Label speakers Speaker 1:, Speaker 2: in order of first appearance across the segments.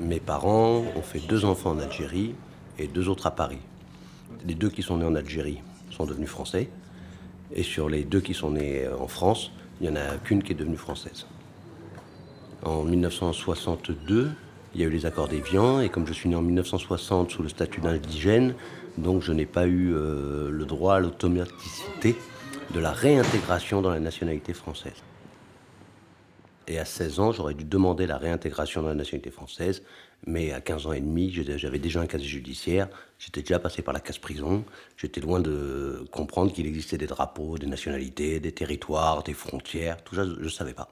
Speaker 1: Mes parents ont fait deux enfants en Algérie et deux autres à Paris. Les deux qui sont nés en Algérie sont devenus français. Et sur les deux qui sont nés en France, il n'y en a qu'une qui est devenue française. En 1962, il y a eu les accords d'Évian, et comme je suis né en 1960 sous le statut d'indigène, donc je n'ai pas eu euh, le droit à l'automaticité de la réintégration dans la nationalité française. Et à 16 ans, j'aurais dû demander la réintégration dans la nationalité française, mais à 15 ans et demi, j'avais déjà un casier judiciaire, j'étais déjà passé par la casse prison, j'étais loin de comprendre qu'il existait des drapeaux, des nationalités, des territoires, des frontières, tout ça, je ne savais pas.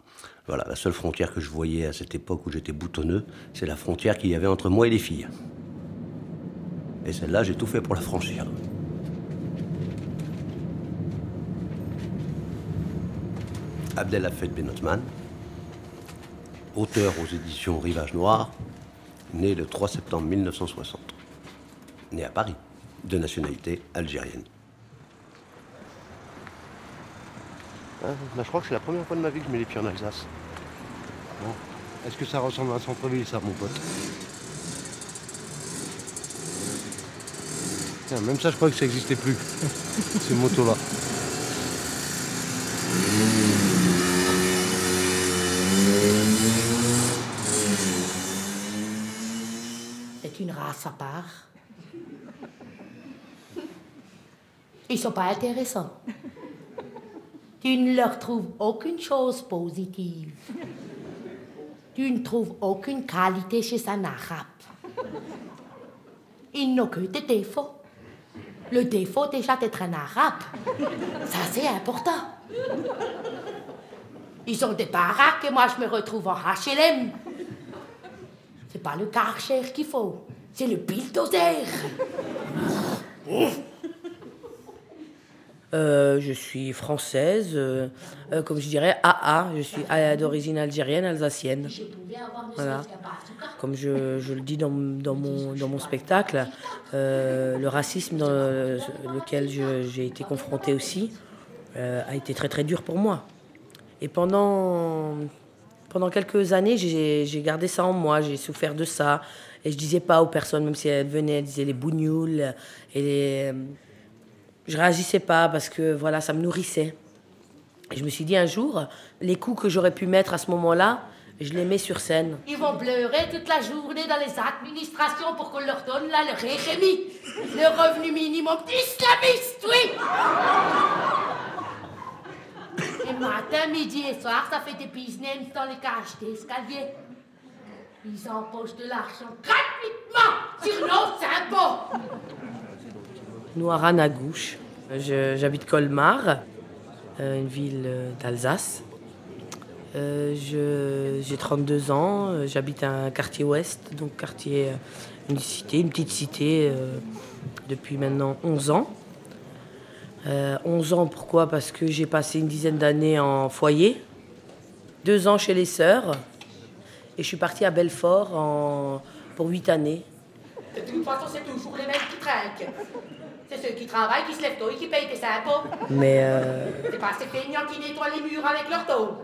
Speaker 1: Voilà, la seule frontière que je voyais à cette époque où j'étais boutonneux, c'est la frontière qu'il y avait entre moi et les filles. Et celle-là, j'ai tout fait pour la franchir. Abdelhafed Benotman, auteur aux éditions Rivage Noir, né le 3 septembre 1960. Né à Paris, de nationalité algérienne. Ah, je crois que c'est la première fois de ma vie que je mets les pieds en Alsace. Bon. Est-ce que ça ressemble à un centre-ville, ça, mon pote? Même ça, je crois que ça n'existait plus, ces motos-là.
Speaker 2: Une race à part. Ils sont pas intéressants. Tu ne leur trouves aucune chose positive. Tu ne trouves aucune qualité chez un arabe. Ils n'ont que des défauts. Le défaut déjà d'être un arabe, ça c'est important. Ils ont des baraques et moi je me retrouve en HLM. C'est pas le Karcher qu'il faut, c'est le bulldozer.
Speaker 3: Euh, je suis française, euh, euh, comme je dirais AA, je suis d'origine algérienne, alsacienne. Voilà. Comme je, je, le dis dans, dans, mon, dans mon spectacle, le racisme dans lequel j'ai été confrontée aussi a été très très dur pour moi. Et pendant, pendant quelques années, j'ai gardé ça en moi, j'ai souffert de ça. Et je disais pas aux personnes, même si elles venaient, elles disaient les bougnoules et les je réagissais pas parce que voilà, ça me nourrissait. Et je me suis dit un jour, les coups que j'aurais pu mettre à ce moment-là, je les mets sur scène.
Speaker 2: Ils vont pleurer toute la journée dans les administrations pour qu'on leur donne le RMI, le revenu minimum islamiste, oui. Et matin, midi et soir, ça fait des business dans les cages d'escalier. Ils empochent de l'argent gratuitement sur nos impôts.
Speaker 3: Noiran à gauche. J'habite Colmar, euh, une ville euh, d'Alsace. Euh, j'ai 32 ans, j'habite un quartier ouest, donc quartier, une cité, une petite cité, depuis maintenant 11 ans. 11 ans, pourquoi? Parce que j'ai passé une dizaine d'années en foyer, deux ans chez les sœurs, et je suis partie à Belfort en, pour 8 années.
Speaker 2: De toute façon, c'est toujours les mêmes qui trinquent. C'est ceux qui travaillent, qui se lèvent tôt et qui payent des impôts.
Speaker 3: Mais. Euh...
Speaker 2: C'est pas ces feignants qui nettoient les murs avec leur taux.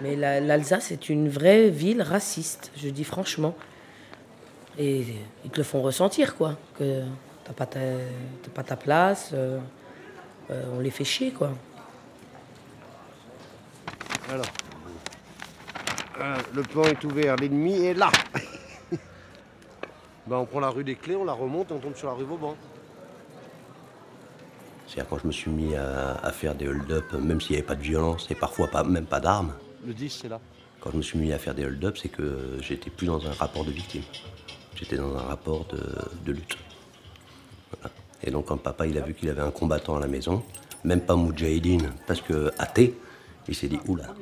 Speaker 3: Mais l'Alsace est une vraie ville raciste, je dis franchement. Et ils te le font ressentir, quoi. Que t'as pas, ta, pas ta place, euh, euh, on les fait chier, quoi.
Speaker 1: Alors. Le plan est ouvert, l'ennemi est là. ben, on prend la rue des Clés, on la remonte et on tombe sur la rue Vauban. C'est-à-dire quand je me suis mis à, faire des hold-up, même s'il n'y avait pas de violence et parfois pas, même pas d'armes.
Speaker 4: Le 10, c'est là.
Speaker 1: Quand je me suis mis à faire des hold-up, c'est que j'étais plus dans un rapport de victime. J'étais dans un rapport de, lutte. Et donc quand papa il a vu qu'il avait un combattant à la maison, même pas Moudjahidine, parce que athée, il s'est dit oula.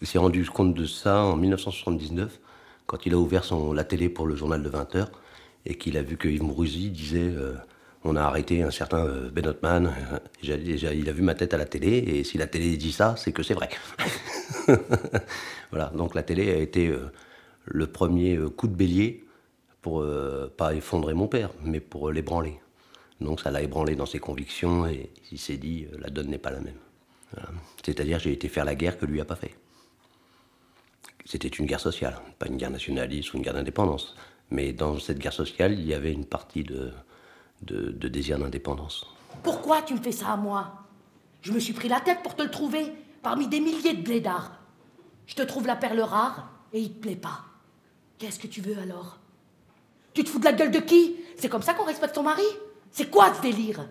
Speaker 1: Il s'est rendu compte de ça en 1979, quand il a ouvert la télé pour le journal de 20h, et qu'il a vu que Yves Mourouzi disait euh, on a arrêté un certain euh, Benotman. Il a vu ma tête à la télé, et si la télé dit ça, c'est que c'est vrai. voilà, donc la télé a été euh, le premier euh, coup de bélier pour pas effondrer mon père, mais pour l'ébranler. Donc ça l'a ébranlé dans ses convictions, et il s'est dit la donne n'est pas la même. C'est-à-dire j'ai été faire la guerre que lui a pas fait. C'était une guerre sociale, pas une guerre nationaliste ou une guerre d'indépendance. Mais dans cette guerre sociale, il y avait une partie de, de, de désir d'indépendance.
Speaker 2: Pourquoi tu me fais ça à moi? Je me suis pris la tête pour te le trouver, parmi des milliers de blédards. Je te trouve la perle rare et il te plaît pas. Qu'est-ce que tu veux alors? Tu te fous de la gueule de qui? C'est comme ça qu'on respecte ton mari? C'est quoi ce délire?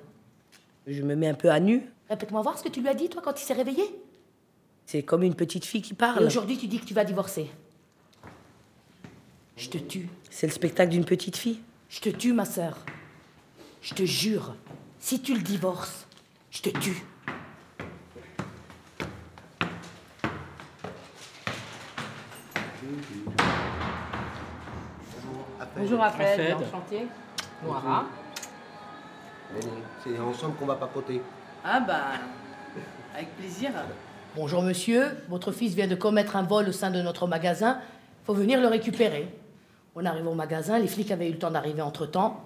Speaker 3: Je me mets un peu à nu.
Speaker 2: Répète-moi voir ce que tu lui as dit, toi, quand il s'est réveillé.
Speaker 3: C'est comme une petite fille qui
Speaker 2: Et
Speaker 3: parle.
Speaker 2: aujourd'hui, tu dis que tu vas divorcer. Je te tue.
Speaker 3: C'est le spectacle d'une petite fille.
Speaker 2: Je te tue, ma sœur. Je te jure, si tu le divorces, je te tue.
Speaker 3: Bonjour
Speaker 4: Raphaël,
Speaker 3: enchanté. Moira.
Speaker 1: C'est ensemble qu'on va papoter.
Speaker 3: Ah bah, avec plaisir.
Speaker 2: Bonjour monsieur, votre fils vient de commettre un vol au sein de notre magasin. Faut venir le récupérer. On arrive au magasin, les flics avaient eu le temps d'arriver entre-temps.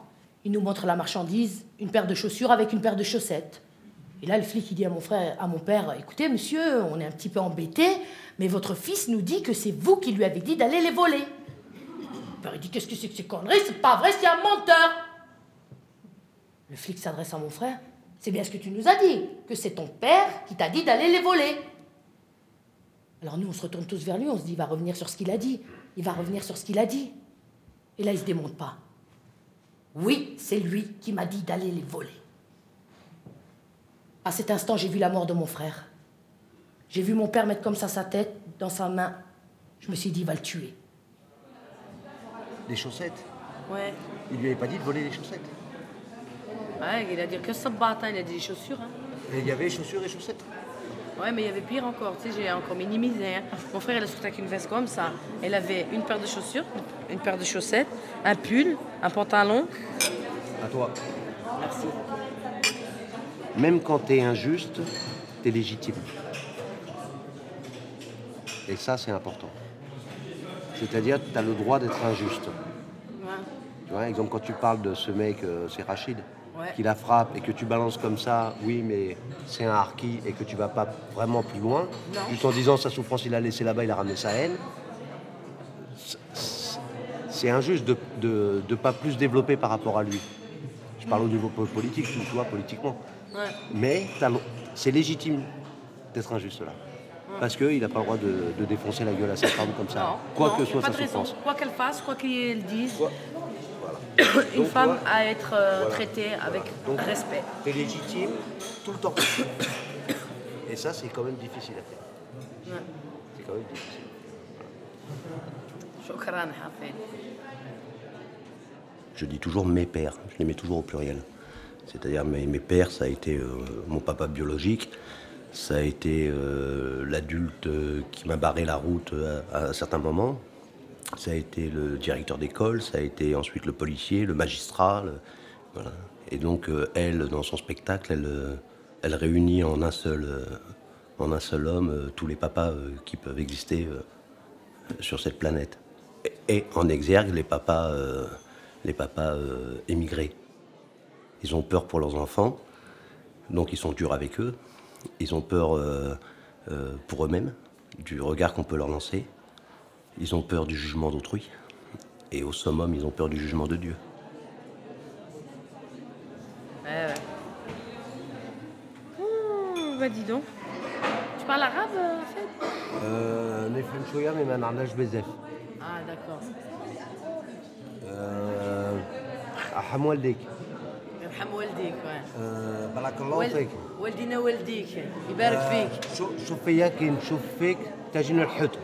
Speaker 2: Ils nous montrent la marchandise, une paire de chaussures avec une paire de chaussettes. Et là, le flic, il dit à mon frère, à mon père, écoutez, monsieur, on est un petit peu embêté, mais votre fils nous dit que c'est vous qui lui avez dit d'aller les voler. Le père, il dit, qu'est-ce que c'est que ces conneries? C'est pas vrai, c'est un menteur. Le flic s'adresse à mon frère, c'est bien ce que tu nous as dit, que c'est ton père qui t'a dit d'aller les voler. Alors nous, on se retourne tous vers lui, on se dit, il va revenir sur ce qu'il a dit. Il va revenir sur ce qu'il a dit. Et là, il se démonte pas. Oui, c'est lui qui m'a dit d'aller les voler. À cet instant, j'ai vu la mort de mon frère. J'ai vu mon père mettre comme ça sa tête dans sa main. Je me suis dit, il va le tuer.
Speaker 1: Les chaussettes
Speaker 3: Ouais.
Speaker 1: Il lui avait pas dit de voler les chaussettes.
Speaker 3: Ouais, il a dit que ça bat, il a dit les chaussures. Hein.
Speaker 1: Et il y avait chaussures et chaussettes.
Speaker 3: Ouais, mais il y avait pire encore, tu sais, j'ai encore minimisé. hein. Mon frère, il a sorti avec une veste comme ça. Elle avait une paire de chaussures, une paire de chaussettes, un pull, un pantalon.
Speaker 1: À toi.
Speaker 3: Merci.
Speaker 1: Même quand t'es injuste, t'es légitime. Et ça, c'est important. C'est-à-dire, t'as le droit d'être injuste.
Speaker 3: Ouais.
Speaker 1: Tu vois, exemple, quand tu parles de ce mec, euh, c'est Rachid,
Speaker 3: Ouais.
Speaker 1: qui la frappe et que tu balances comme ça, oui, mais c'est un harki et que tu vas pas vraiment plus loin,
Speaker 3: Non.
Speaker 1: juste en disant sa souffrance, il l'a laissé là-bas, il a ramené sa haine. C'est- C'est injuste de ne pas plus développer par rapport à lui. Je parle au niveau po- politique, tu vois, politiquement.
Speaker 3: Ouais.
Speaker 1: Mais c'est légitime d'être injuste là. Parce qu'il n'a pas le droit de, de défoncer la gueule à sa femme comme ça,
Speaker 3: Non,
Speaker 1: quoi
Speaker 3: non,
Speaker 1: que soit sa
Speaker 3: de raison.
Speaker 1: souffrance.
Speaker 3: Quoi qu'elle fasse, quoi qu'ils disent,
Speaker 1: Quoi-
Speaker 3: une
Speaker 1: Donc,
Speaker 3: femme
Speaker 1: toi-
Speaker 3: à être euh,
Speaker 1: Voilà.
Speaker 3: traitée avec
Speaker 1: Donc,
Speaker 3: respect.
Speaker 1: T'es légitime tout le temps. Et ça, c'est quand même difficile à faire.
Speaker 3: Ouais.
Speaker 1: C'est quand même difficile. Je dis toujours mes pères, je les mets toujours au pluriel. C'est-à-dire mes, mes pères, ça a été euh, mon papa biologique, ça a été euh, l'adulte qui m'a barré la route à, à un certain moment, ça a été le directeur d'école, ça a été ensuite le policier, le magistrat. voilà. Et donc euh, elle, dans son spectacle, elle, euh, réunit en un seul, euh, en un seul homme tous les papas qui peuvent exister sur cette planète. Et, en exergue les papas, les papas émigrés. Ils ont peur pour leurs enfants, donc ils sont durs avec eux. Ils ont peur pour eux-mêmes, du regard qu'on peut leur lancer. Ils ont peur du jugement d'autrui. Et au summum, ils ont peur du jugement de Dieu.
Speaker 3: Ouais, ouais. Oh, bah dis donc. Tu parles arabe, euh, en fait
Speaker 1: نفهم شوية mais ما نعرفش بزاف.
Speaker 3: Ah, d'accord.
Speaker 1: أحم والديك.
Speaker 3: يرحم والديك ouais.
Speaker 1: بارك الله
Speaker 3: وال...
Speaker 1: فيك.
Speaker 3: والدينا والديك يبارك فيك
Speaker 1: شوف فيا كي نشوف فيك تجيني الحوت.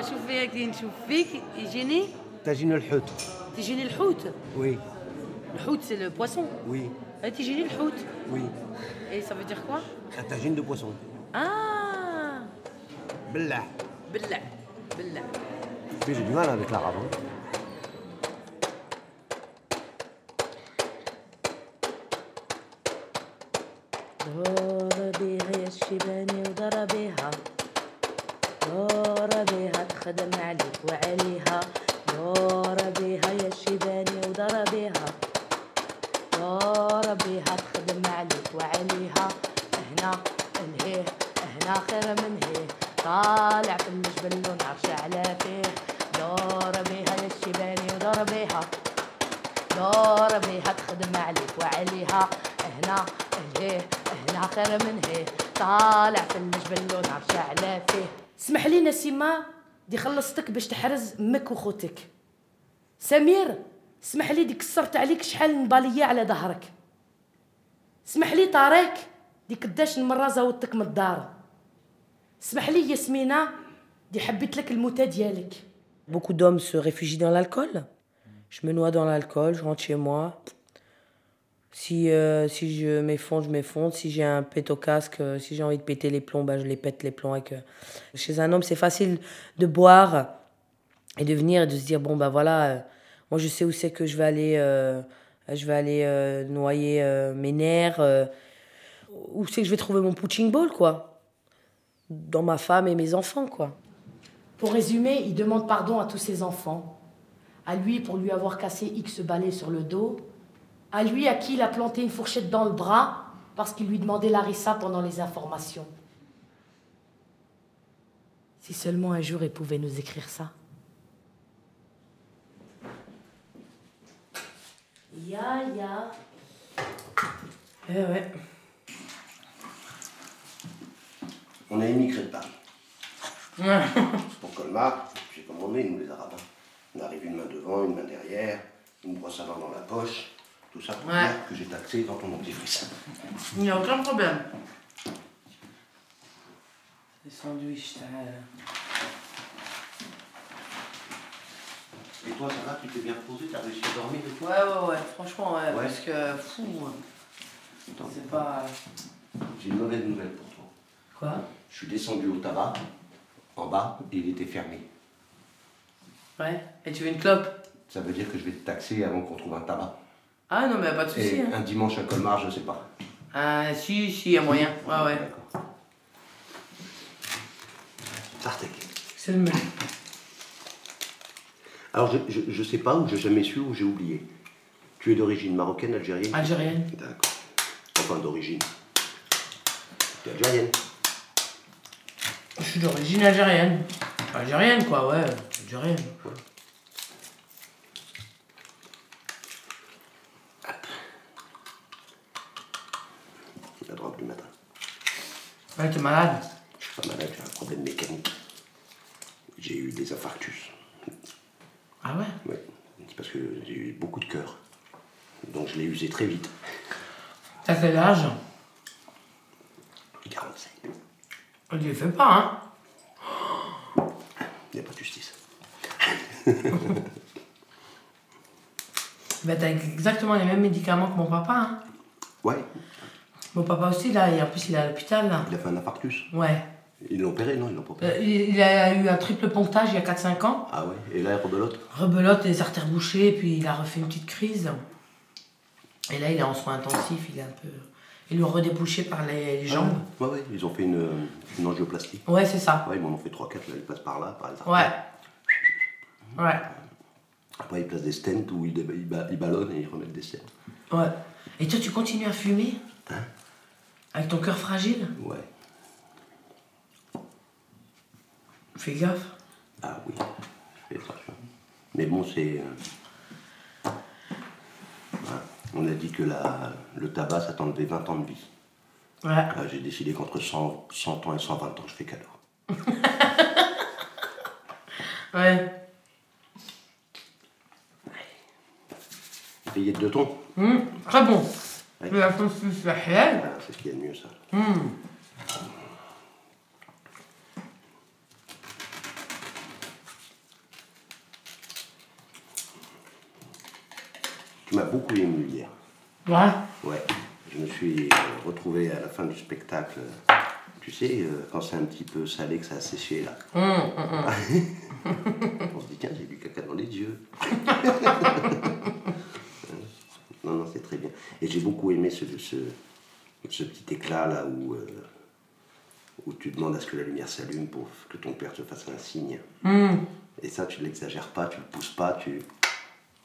Speaker 3: اه شوف فيك كي نشوف فيك يجيني
Speaker 1: تجيني الحوت.
Speaker 3: تجيني الحوت
Speaker 1: Oui,
Speaker 3: الحوت c'est le poisson
Speaker 1: oui,
Speaker 3: Ah, تجيني الحوت
Speaker 1: oui.
Speaker 3: et ça veut dire quoi
Speaker 1: Un tagine de poisson.
Speaker 3: ah
Speaker 1: بالله.
Speaker 3: بالله بالله
Speaker 1: Puis j'ai du mal avec l'arabe. hein.
Speaker 3: دور بيها يا الشيباني ودار بيها تخدم عليك وعليها. دور بيها يا الشيباني ودار بيها دور بيها تخدم عليك وعليها. هنا
Speaker 2: انهيه هنا خير من هيه طالع في الجبل ونعرش على فيه. بيها للشباني ودور بيها دور بيها تخدم عليك وعليها. هنا انهيه هنا خير من هيه طالع في الجبل ونعرش على فيه. اسمح لي نسيمة دي خلصتك باش تحرز أمك وخوتك سمير اسمح لي دي كسرت عليك شحال نبالية على ظهرك اسمح لي طارق دي قداش المرة زودتك من الدار اسمح لي ياسمينة دي حبيت لك الموتة ديالك
Speaker 3: Beaucoup d'hommes se réfugient dans l'alcool. Je me noie dans l'alcool, je rentre chez moi. Si, euh, si je m'effondre, je m'effondre. Si j'ai un pète au casque, euh, si j'ai envie de péter les plombs, bah, je les pète les plombs. Euh, Chez un homme, c'est facile de boire et de venir et de se dire bon, bah voilà, moi je sais où c'est que je vais aller, je vais aller noyer mes nerfs. où c'est que je vais trouver mon punching ball, quoi. Dans ma femme et mes enfants, quoi.
Speaker 2: Pour résumer, il demande pardon à tous ses enfants. À lui pour lui avoir cassé X balais sur le dos. À lui à qui il a planté une fourchette dans le bras parce qu'il lui demandait Larissa pendant les informations. Si seulement un jour il pouvait nous écrire ça. Ya, ya.
Speaker 3: Eh ouais.
Speaker 1: On a émigré de Paris. Pour Colmar, j'ai commandé, nous les Arabes. On arrive une main devant, une main derrière, une brosse à dents dans la poche, tout ça pour
Speaker 3: Ouais.
Speaker 1: dire que j'ai taxé dans ton dentifrice.
Speaker 3: Il n'y a aucun problème. Les sandwichs, t'as-
Speaker 1: Et toi, ça va Tu t'es bien reposé T'as réussi à dormir et tout
Speaker 3: Ouais, ouais, ouais, franchement, ouais,
Speaker 1: Ouais.
Speaker 3: parce que fou. hein. C'est pas.
Speaker 1: J'ai une mauvaise nouvelle pour toi.
Speaker 3: Quoi?
Speaker 1: Je suis descendu au tabac, en bas, et il était fermé.
Speaker 3: Ouais. Et tu veux une clope?
Speaker 1: Ça veut dire que je vais te taxer avant qu'on trouve un tabac.
Speaker 3: Ah non, mais pas de soucis.
Speaker 1: Et
Speaker 3: Hein.
Speaker 1: un dimanche à Colmar, je sais pas.
Speaker 3: Ah, si, si, y a moyen. Ouais, ouais.
Speaker 1: D'accord. Sartek.
Speaker 3: C'est le.
Speaker 1: Alors, je, je, je sais pas, ou j'ai jamais su, ou j'ai oublié. Tu es d'origine marocaine, algérienne?
Speaker 3: Algérienne.
Speaker 1: D'accord. Enfin, d'origine. Tu es algérienne.
Speaker 3: Je suis d'origine algérienne. Algérienne, quoi, ouais. Algérienne
Speaker 1: drogue du matin.
Speaker 3: Ouais, t'es malade.
Speaker 1: Je suis pas malade, j'ai un problème mécanique. J'ai eu des infarctus.
Speaker 3: Ah ouais?
Speaker 1: Ouais. C'est parce que j'ai eu beaucoup de cœur. Donc je l'ai usé très vite.
Speaker 3: T'as quel âge?
Speaker 1: 45.
Speaker 3: On ne fait pas, hein?
Speaker 1: Il n'y a pas de justice.
Speaker 3: Bah, t'as exactement les mêmes médicaments que mon papa, hein?
Speaker 1: Ouais,
Speaker 3: Mon papa aussi, là, et en plus, il est à l'hôpital, là.
Speaker 1: il a fait un infarctus.
Speaker 3: Ouais.
Speaker 1: Ils l'ont opéré, non? Ils l'ont pas opéré.
Speaker 3: Euh, il il a eu un triple pontage il y a 4-5 ans.
Speaker 1: Ah ouais? Et là, rebelote?
Speaker 3: Rebelote, les artères bouchées, puis il a refait une petite crise. Et là, il est en soins intensifs, il est un peu. Ils l'ont redébouché par les, les jambes.
Speaker 1: Ouais, ouais, ils ont fait une, une angioplastie.
Speaker 3: Ouais, c'est ça.
Speaker 1: Ouais, ils m'en ont fait 3-4, là, ils passent par là, par les artères.
Speaker 3: Ouais. Ouais.
Speaker 1: Après, ils placent des stents où ils, ils ballonnent et ils remettent des stents.
Speaker 3: Ouais. Et toi, tu continues à fumer?
Speaker 1: Hein?
Speaker 3: Avec ton cœur fragile
Speaker 1: Ouais.
Speaker 3: Fais gaffe.
Speaker 1: Ah oui, je fais attention. Mais bon, c'est. euh, voilà. On a dit que la, le tabac, ça t'enlevait 20 ans de vie.
Speaker 3: Ouais.
Speaker 1: Ah, J'ai décidé qu'entre 100, 100 ans et 120 ans, je fais cadeau.
Speaker 3: Ouais.
Speaker 1: Paillettes de thon
Speaker 3: Hum, très bon.
Speaker 1: Ouais.
Speaker 3: La saucisse
Speaker 1: c'est ce qu'il y a de mieux, ça.
Speaker 3: Hum.
Speaker 1: Tu m'as beaucoup ému hier.
Speaker 3: Ouais.
Speaker 1: Ouais. Je me suis retrouvé à la fin du spectacle. Tu sais, euh, quand c'est un petit peu salé, que ça a séché là.
Speaker 3: Hum, hum.
Speaker 1: On se dit, tiens, j'ai du caca dans les yeux. non, non, c'est très bien. Et j'ai beaucoup aimé ce, ce, ce petit éclat là où, euh, où tu demandes à ce que la lumière s'allume pour que ton père te fasse un signe.
Speaker 3: Hum.
Speaker 1: Et ça, tu ne l'exagères pas, tu ne le pousses pas, tu...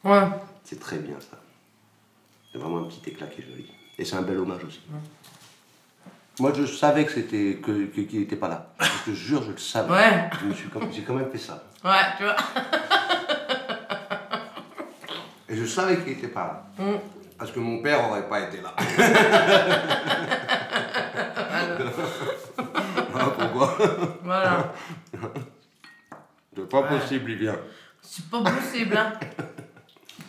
Speaker 3: Ouais.
Speaker 1: c'est très bien ça. C'est vraiment un petit éclat qui est joli. Et c'est un bel hommage aussi. Moi, je savais que c'était que qu'il n'était pas là. Je te jure, je le savais.
Speaker 3: Ouais.
Speaker 1: Je me suis comme- J'ai quand même fait ça.
Speaker 3: Ouais, tu vois.
Speaker 1: Et je savais qu'il n'était pas là.
Speaker 3: Mm.
Speaker 1: Parce que mon père n'aurait pas été là. Ah, pourquoi?
Speaker 3: Voilà.
Speaker 1: C'est pas possible, il vient.
Speaker 3: C'est pas possible, hein.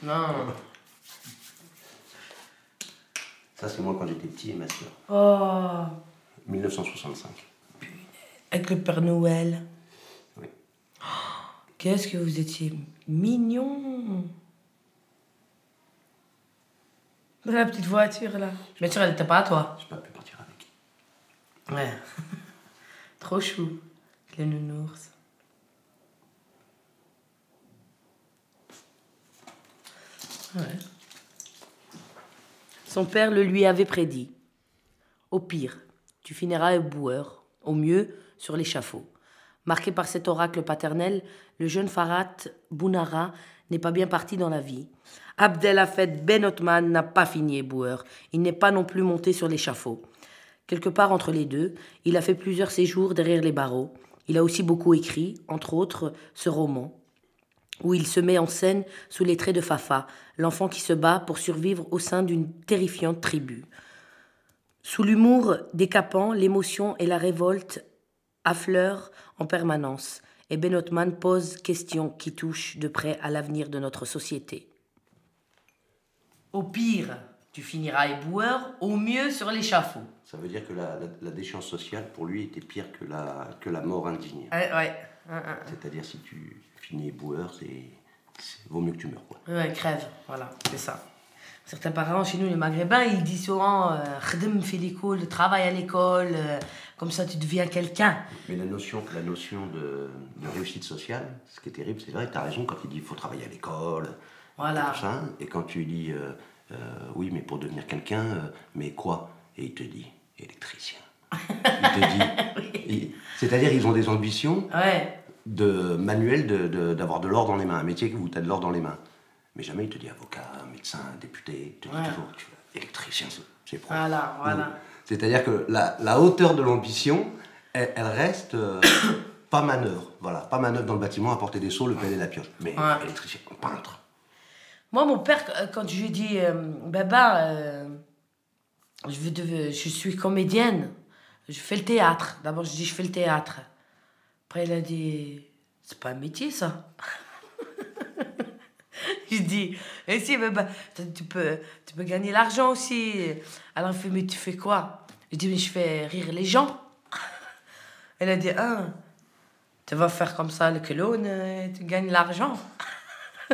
Speaker 3: Non.
Speaker 1: Ça, c'est moi quand j'étais petit et ma soeur.
Speaker 3: Oh.
Speaker 1: 1965.
Speaker 3: Avec le Père Noël.
Speaker 1: Oui.
Speaker 3: Qu'est-ce que vous étiez mignon. La petite voiture là. Bien sûr, elle n'était pas à toi.
Speaker 1: J'ai pas pu partir avec.
Speaker 3: Ouais. Trop chou. Le nounours. Ouais. Son père le lui avait prédit. Au pire, tu finiras éboueur, au mieux sur l'échafaud. Marqué par cet oracle paternel, le jeune Farhat Bounara n'est pas bien parti dans la vie. Abdelhafed Ben Othman n'a pas fini éboueur. Il n'est pas non plus monté sur l'échafaud. Quelque part entre les deux, il a fait plusieurs séjours derrière les barreaux. Il a aussi beaucoup écrit, entre autres ce roman, où il se met en scène sous les traits de Fafa, l'enfant qui se bat pour survivre au sein d'une terrifiante tribu. Sous l'humour décapant, l'émotion et la révolte affleurent en permanence, et Ben Othman pose questions qui touchent de près à l'avenir de notre société. Au pire, tu finiras éboueur, au mieux sur l'échafaud.
Speaker 1: Ça veut dire que la, la- la déchéance sociale, pour lui, était pire que la, que la mort indigne.
Speaker 3: Ouais, ouais.
Speaker 1: C'est-à-dire, si tu finis éboueur, c'est. c'est- Vaut mieux que tu meurs, quoi.
Speaker 3: Ouais, crève, voilà, c'est ça. Certains parents chez nous, les maghrébins, ils disent souvent euh, Khdim fait l'école, travaille à l'école, euh, comme ça tu deviens quelqu'un.
Speaker 1: Mais la notion, la notion de, de réussite sociale, ce qui est terrible, c'est vrai, tu as raison quand il dit il faut travailler à l'école,
Speaker 3: Voilà.
Speaker 1: et tout ça, et quand tu dis euh, euh, oui, mais pour devenir quelqu'un, euh, mais quoi? Et il te dit électricien. Il te dit. C'est-à-dire, ils ont des ambitions
Speaker 3: Ouais,
Speaker 1: de manuel de- de- d'avoir de, l'or dans les mains, un métier où tu as de l'or dans les mains. Mais jamais il te dit avocat, médecin, député, il te dit
Speaker 3: Ouais.
Speaker 1: toujours tu électricien, c'est- c'est propre.
Speaker 3: voilà, voilà.
Speaker 1: C'est-à-dire que la, la hauteur de l'ambition, elle, elle reste euh, pas manœuvre. Voilà, pas manœuvre dans le bâtiment à porter des seaux, le pelle et la pioche. Mais
Speaker 3: Ouais.
Speaker 1: électricien, peintre.
Speaker 3: Moi, mon père, euh, quand je lui ai dit euh, Baba, euh, je, veux je suis comédienne, je fais le théâtre. D'abord, je dis je fais le théâtre. Après, il a dit C'est pas un métier, ça. Je dis Et si, Baba, tu peux, tu peux gagner l'argent aussi. Alors, il fait Mais tu fais quoi? Je dis Mais je fais rire les gens. Elle a dit Ah, tu vas faire comme ça le clown, euh, tu gagnes l'argent.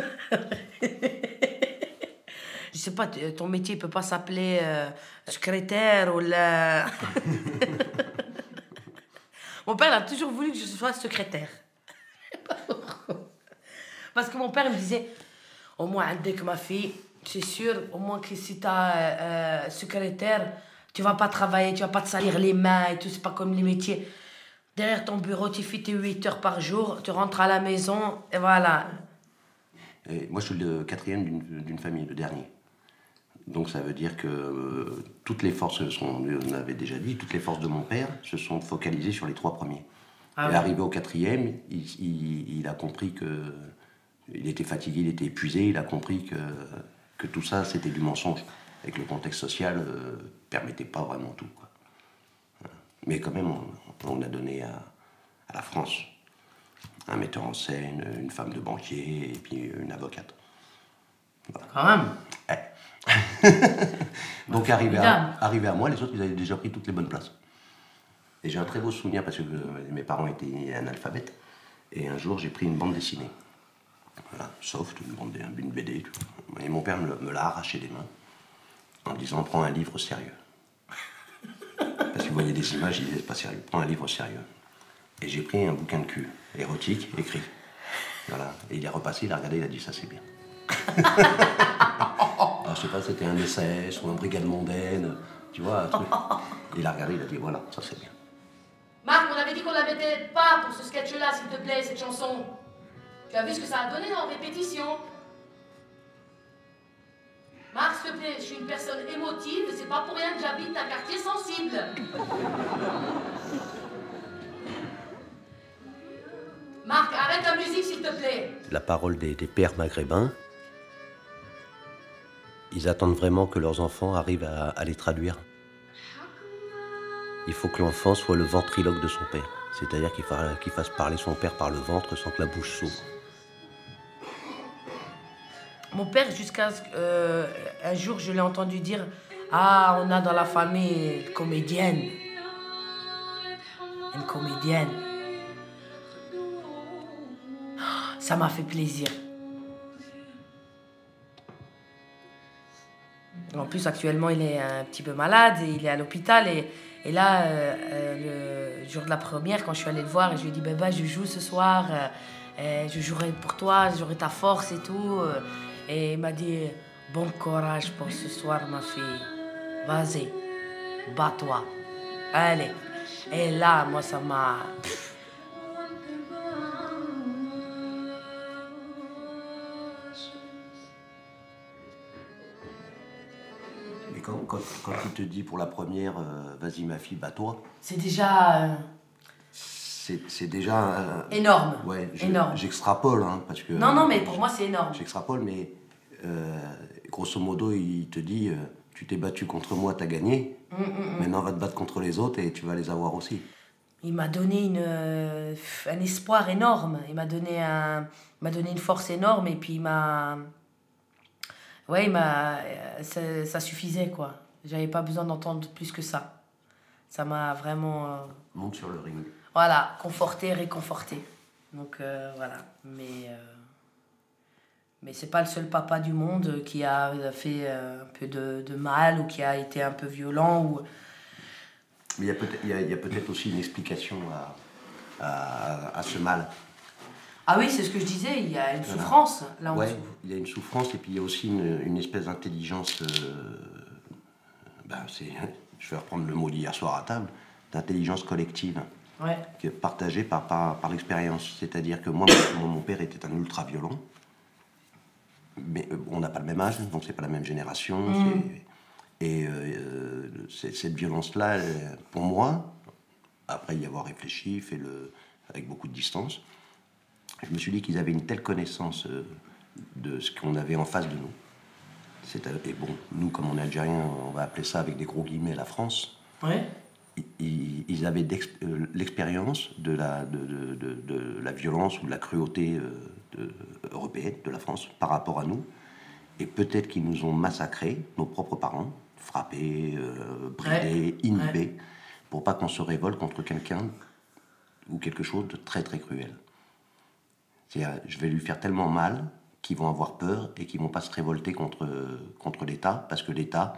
Speaker 3: Je sais pas, ton métier peut pas s'appeler euh, secrétaire ou la... mon père a toujours voulu que je sois secrétaire. Parce que mon père me disait, au moins dès que ma fille, c'est sûr, au moins que si tu as secrétaire, tu vas pas travailler, tu vas pas te salir les mains et tout, c'est pas comme les métiers. Derrière ton bureau, tu fais tes 8 heures par jour, tu rentres à la maison et voilà.
Speaker 1: Et moi, je suis le quatrième d'une famille, le dernier. Donc ça veut dire que euh, toutes les forces, sont, on avait déjà dit, toutes les forces de mon père se sont focalisées sur les trois premiers.
Speaker 3: Ah
Speaker 1: et arrivé au quatrième, il, il- il a compris que il était fatigué, il était épuisé, il a compris que, que tout ça c'était du mensonge et que le contexte social ne permettait pas vraiment tout. quoi. Voilà. Mais quand même, on, on a donné à, à la France un metteur en scène, une femme de banquier et puis une avocate.
Speaker 3: Quand même.
Speaker 1: Donc arrivé à, arrivé à moi, les autres, ils avaient déjà pris toutes les bonnes places. Et j'ai un très beau souvenir parce que euh, mes parents étaient analphabètes. Et un jour, j'ai pris une bande dessinée. Voilà, soft, une, bande, une BD. vois. Et mon père me, l'a arraché des mains en me disant Prends un livre sérieux. Parce qu'il voyait des images, il disait C'est pas sérieux, prends un livre sérieux. Et j'ai pris un bouquin de cul, érotique, écrit. Voilà. Et il est repassé, il a regardé, il a dit Ça c'est bien. Alors, je sais pas, c'était un SS ou un brigade mondaine, tu vois, un truc. Il a regardé, il a dit voilà, ça c'est bien.
Speaker 2: Marc, on avait dit qu'on la mettait pas pour ce sketch-là, s'il te plaît, cette chanson. Tu as vu ce que ça a donné en répétition Marc, s'il te plaît, je suis une personne émotive, c'est pas pour rien que j'habite un quartier sensible. Marc, arrête la musique s'il te plaît.
Speaker 1: La parole des, pères maghrébins, ils attendent vraiment que leurs enfants arrivent à, les traduire. Il faut que l'enfant soit le ventriloque de son père, c'est-à-dire qu'il fasse parler son père par le ventre sans que la bouche s'ouvre.
Speaker 3: Mon père, jusqu'à euh, un jour, je l'ai entendu dire Ah, on a dans la famille une comédienne. Une comédienne. Ça m'a fait plaisir. En plus, actuellement, il est un petit peu malade et il est à l'hôpital. Et, et là, euh, euh, le jour de la première, quand je suis allée le voir, je lui ai dit Baba, je joue ce soir, euh, je jouerai pour toi, j'aurai ta force et tout. Et il m'a dit Bon courage pour ce soir, ma fille. Vas-y, bats-toi. Allez. Et là, moi, ça m'a.
Speaker 1: Et quand, quand, quand il te dit pour la première, euh, vas-y ma fille, bats-toi,
Speaker 3: C'est déjà euh,
Speaker 1: c'est c'est déjà.
Speaker 3: énorme.
Speaker 1: ouais, je- j'extrapole, hein, parce que.
Speaker 3: Non, non, mais pour moi, c'est énorme.
Speaker 1: J'extrapole, mais euh, grosso modo, il te dit euh, tu t'es battu contre moi, t'as gagné.
Speaker 3: Mm,
Speaker 1: Maintenant, va te battre contre les autres et tu vas les avoir aussi.
Speaker 3: Il m'a donné une, euh, un espoir énorme. Il m'a donné, un, m'a donné une force énorme et puis il m'a. Ouais, il m'a. Ça, ça suffisait, quoi. J'avais pas besoin d'entendre plus que ça. Ça m'a vraiment.
Speaker 1: Monte sur le ring.
Speaker 3: Voilà, conforté, réconforté. Donc euh, voilà. Mais. euh, mais c'est pas le seul papa du monde qui a fait euh, un peu de, de mal ou qui a été un peu violent ou.
Speaker 1: Mais il y a peut-être il y a- il y a peut-être aussi une explication à, à, à ce mal.
Speaker 3: Ah oui, c'est ce que je disais, il y a une
Speaker 1: Voilà.
Speaker 3: souffrance là en
Speaker 1: Ouais,
Speaker 3: dessous.
Speaker 1: il y a une souffrance et puis il y a aussi une, une espèce d'intelligence. euh, ben, c'est, je vais reprendre le mot d'hier soir à table, d'intelligence collective.
Speaker 3: Ouais.
Speaker 1: partagé par, par, par l'expérience. C'est-à-dire que moi, mon, mon père était un ultra violent. Mais euh, on n'a pas le même âge, donc c'est pas la même génération. c'est- Et euh, c'est- cette violence-là, pour moi, après y avoir réfléchi, fait le, avec beaucoup de distance, je me suis dit qu'ils avaient une telle connaissance euh, de ce qu'on avait en face de nous. Et bon, nous, comme on est algériens, on va appeler ça avec des gros guillemets la France
Speaker 3: Ouais.
Speaker 1: Ils, ils avaient euh, l'expérience de la, de, de- de- de la violence ou de la cruauté euh, européenne de la France par rapport à nous. Et peut-être qu'ils nous ont massacrés, nos propres parents, frappés, euh, bridés,
Speaker 3: Ouais,
Speaker 1: inhibés, pour pas qu'on se révolte contre quelqu'un ou quelque chose de très très cruel. C'est-à-dire, je vais lui faire tellement mal qu'ils vont avoir peur et qu'ils vont pas se révolter contre, contre l'État, parce que l'État,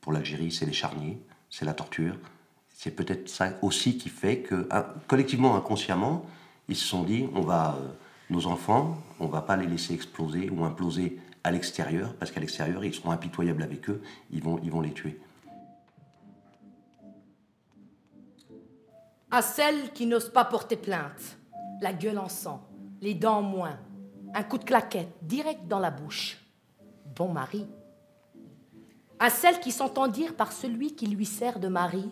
Speaker 1: pour l'Algérie, c'est les charniers, c'est la torture. C'est peut-être ça aussi qui fait que, collectivement, inconsciemment, ils se sont dit, on va, euh, nos enfants, on va pas les laisser exploser ou imploser à l'extérieur, parce qu'à l'extérieur, ils seront impitoyables avec eux, ils vont, ils vont les tuer.
Speaker 2: À celles qui n'osent pas porter plainte, la gueule en sang, les dents en moins, un coup de claquette direct dans la bouche. Bon mari. À celles qui s'entendent dire par celui qui lui sert de mari,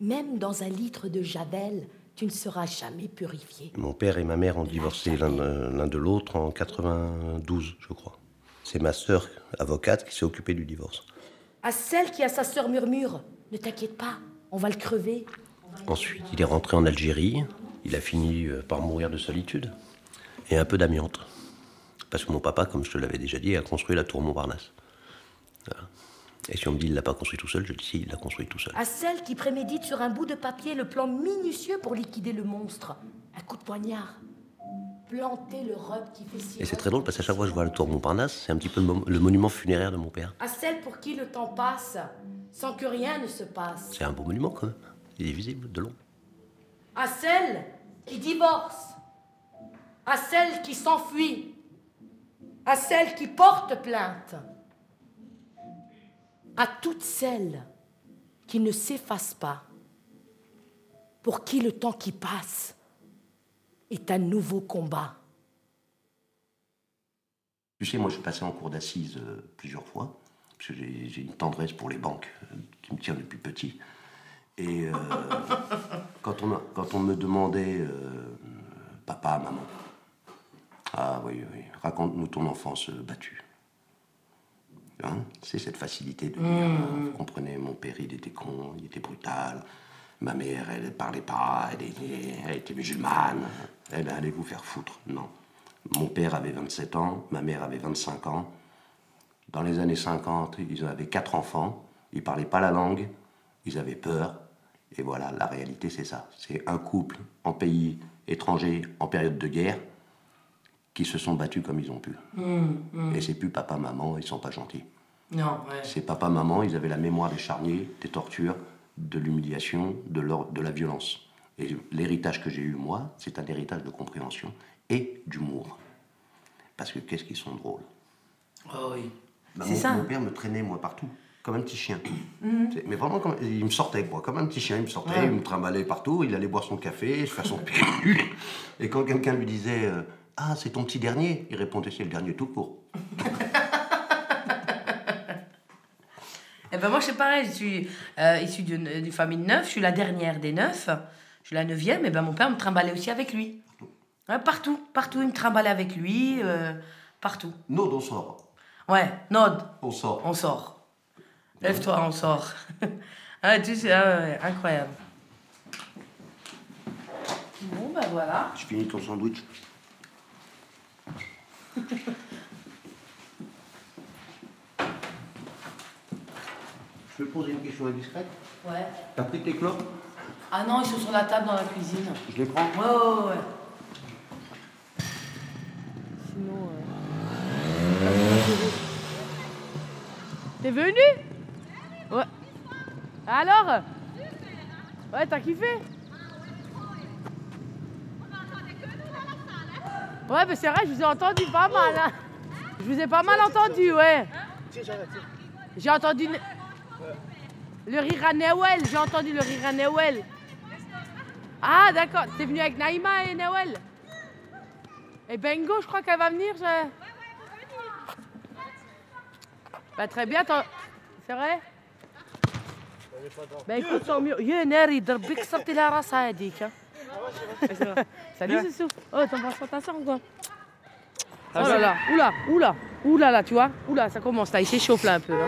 Speaker 2: même dans un litre de javel, tu ne seras jamais purifié.
Speaker 1: Mon père et ma mère ont divorcé l'un de, l'un de l'autre en 92, je crois. C'est ma sœur, avocate, qui s'est occupée du divorce.
Speaker 2: À celle qui à sa sœur murmure, ne t'inquiète pas, on va le crever.
Speaker 1: Ensuite, il est rentré en Algérie. Il a fini euh, par mourir de solitude et un peu d'amiante. Parce que mon papa, comme je te l'avais déjà dit, a construit la tour Montparnasse. Voilà. Et si on me dit qu'il ne l'a pas construit tout seul, je dis si, il l'a construit tout seul.
Speaker 2: À celle qui prémédite sur un bout de papier le plan minutieux pour liquider le monstre. Un coup de poignard. Planter le robe qui fait si.
Speaker 1: Et c'est très drôle parce qu'à chaque fois que je vois la tour Montparnasse, c'est un petit peu le, mo- le monument funéraire de mon père.
Speaker 2: À celle pour qui le temps passe sans que rien ne se passe.
Speaker 1: C'est un beau monument quand même. Il est visible de long.
Speaker 2: À celle qui divorce. À celle qui s'enfuit. À celle qui porte plainte. À toutes celles qui ne s'effacent pas. Pour qui le temps qui passe est un nouveau combat.
Speaker 1: Tu sais, moi, je suis passé en cour d'assises euh, plusieurs fois. parce que j'ai une tendresse pour les banques euh, qui me tient depuis petit. Et euh, quand, on quand on me demandait papa, maman, ah oui, oui, raconte-nous ton enfance battue. Hein C'est cette facilité de dire, mmh. vous comprenez, mon père il était con, il était brutal, ma mère elle parlait pas, elle était, elle était musulmane, elle allait vous faire foutre. Non. Mon père avait 27 ans, ma mère avait 25 ans. Dans les années 50, ils avaient quatre enfants, ils parlaient pas la langue, ils avaient peur. Et voilà, la réalité c'est ça. C'est un couple en pays étranger, en période de guerre, qui se sont battus comme ils ont pu. Mmh, mmh. Et c'est plus papa, maman, ils sont pas gentils.
Speaker 3: Non,
Speaker 1: C'est papa, maman, ils avaient la mémoire des charniers, des tortures, de l'humiliation, de, de la violence. Et l'héritage que j'ai eu moi, c'est un héritage de compréhension et d'humour. Parce que qu'est-ce qu'ils sont drôles.
Speaker 3: Oh oui.
Speaker 1: Bah, c'est ça. Mon père me traînait, moi, partout, comme un petit chien. Mhm. Mais vraiment, comme, il me sortait, quoi, comme un petit chien. Il me sortait, il me trimballait partout, il allait boire son café, faire son Et quand quelqu'un lui disait euh, Ah, c'est ton petit dernier, il répondait C'est le dernier tout court.
Speaker 3: Eh ben moi, c'est pareil, je suis euh, issue d'une famille de neuf, je suis la dernière des neuf, je suis la neuvième, et ben mon père me trimballait aussi avec lui. partout, partout, il me trimballait avec lui, euh, partout.
Speaker 1: Nod, on sort.
Speaker 3: Ouais, Nod.
Speaker 1: On sort.
Speaker 3: On sort. Lève-toi, on sort. ah, tu sais, ah, incroyable. Bon, ben voilà.
Speaker 1: Tu finis ton sandwich. Je peux poser une question indiscrète
Speaker 3: Ouais.
Speaker 1: T'as pris tes clopes
Speaker 3: Ah non, ils sont sur la table dans la cuisine.
Speaker 1: Je les prends
Speaker 3: Ouais, ouais, ouais. Sinon. Euh...
Speaker 4: T'es venu? Ouais. Alors? Ouais, t'as kiffé? Ouais, mais c'est vrai, je vous ai entendu pas mal. Hein. Je vous ai pas mal entendu, ouais. J'ai entendu. Le rire à Noël, j'ai entendu le rire à. Ah, d'accord. T'es venu avec Naïma et Noël Et Bengo, je crois qu'elle va venir. Je... Bah, très bien. C'est vrai? Bah, écoute, tant mieux. Yeneri, d'rbik, sorti la race à Edik. Salut, Soussou. Oh, t'en penses pas ta soeur ou quoi Oh là là, oula, oula, oula là, tu vois Oula, ça commence là, il s'échauffe là un peu. Là.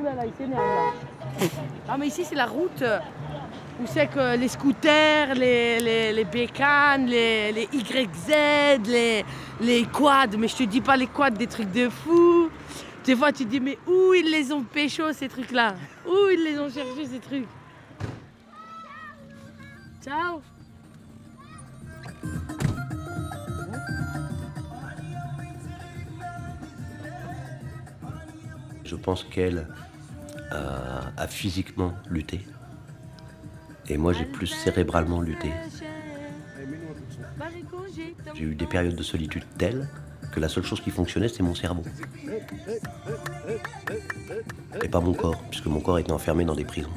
Speaker 4: Oula là, il s'énerve là. Ah, mais ici, c'est la route euh, où c'est que les scooters, les, les, les bécanes, les, les YZ, les, les quads, mais je te dis pas les quads, des trucs de fou. Des fois, tu te dis, mais où ils les ont pécho, ces trucs-là? Où ils les ont cherchés, ces trucs? Ciao
Speaker 1: Je pense qu'elle à, physiquement lutter. Et moi, j'ai plus cérébralement lutté. J'ai eu des périodes de solitude telles que la seule chose qui fonctionnait, c'était mon cerveau. Et pas mon corps, puisque mon corps était enfermé dans des prisons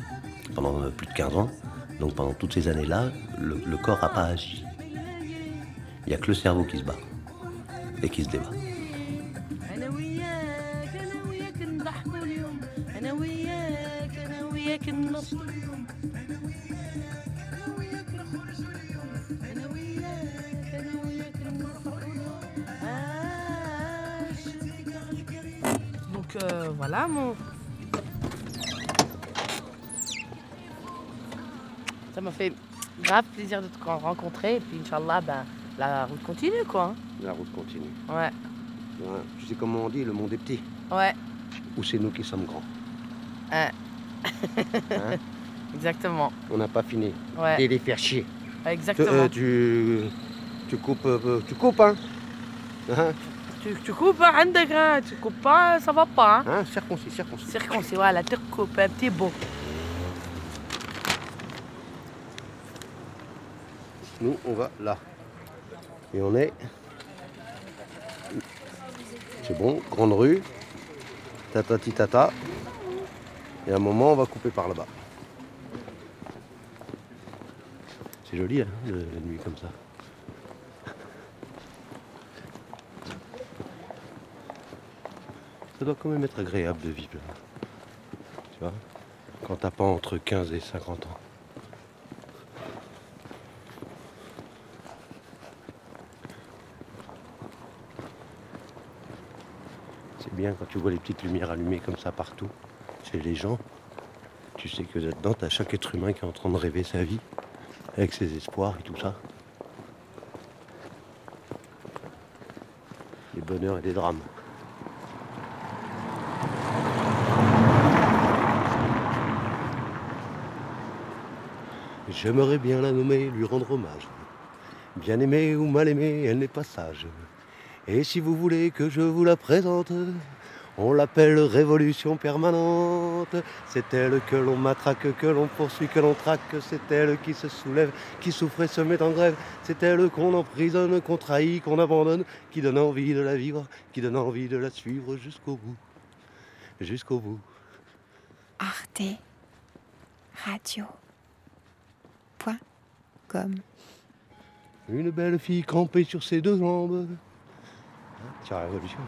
Speaker 1: pendant euh, plus de 15 ans. Donc pendant toutes ces années-là, le corps n'a pas agi. Il n'y a que le cerveau qui se bat et qui se débat.
Speaker 3: Donc euh, voilà mon... Ça m'a fait grave plaisir de te rencontrer et puis Inch'Allah, ben, la route continue quoi. Hein.
Speaker 1: La route continue.
Speaker 3: Ouais.
Speaker 1: ouais. Tu sais comment on dit, le monde est petit.
Speaker 3: Ouais.
Speaker 1: Ou c'est nous qui sommes grands.
Speaker 3: Hein Exactement.
Speaker 1: On n'a pas fini.
Speaker 3: Ouais.
Speaker 1: Et les faire chier.
Speaker 3: Exactement.
Speaker 1: Euh, tu, tu, coupes, euh, tu coupes, hein,
Speaker 3: hein tu, tu, coupes, hein, hein, tu coupes pas, ça va pas. Hein,
Speaker 1: hein circoncis, circoncis.
Speaker 3: Circoncis, voilà, tu coupes un petit beau.
Speaker 1: Nous, on va là. Et on est. C'est bon, grande rue. Tata tata. Et à un moment, on va couper par là-bas. C'est joli, hein, la nuit comme ça. Ça doit quand même être agréable de vivre. Tu vois Quand t'as pas entre 15 et 50 ans. C'est bien quand tu vois les petites lumières allumées comme ça partout, chez les gens. Tu sais que là-dedans, t'as chaque être humain qui est en train de rêver sa vie, avec ses espoirs et tout ça. Les bonheurs et les drames. J'aimerais bien la nommer, lui rendre hommage. Bien aimée ou mal aimée, elle n'est pas sage. Et si vous voulez que je vous la présente, on l'appelle révolution permanente. C'est elle que l'on matraque, que l'on poursuit, que l'on traque. C'est elle qui se soulève, qui souffre et se met en grève. C'est elle qu'on emprisonne, qu'on trahit, qu'on abandonne, qui donne envie de la vivre, qui donne envie de la suivre jusqu'au bout. Jusqu'au bout.
Speaker 5: Arte Radio. Point com.
Speaker 1: Une belle fille campée sur ses deux jambes. Tiens, révolution.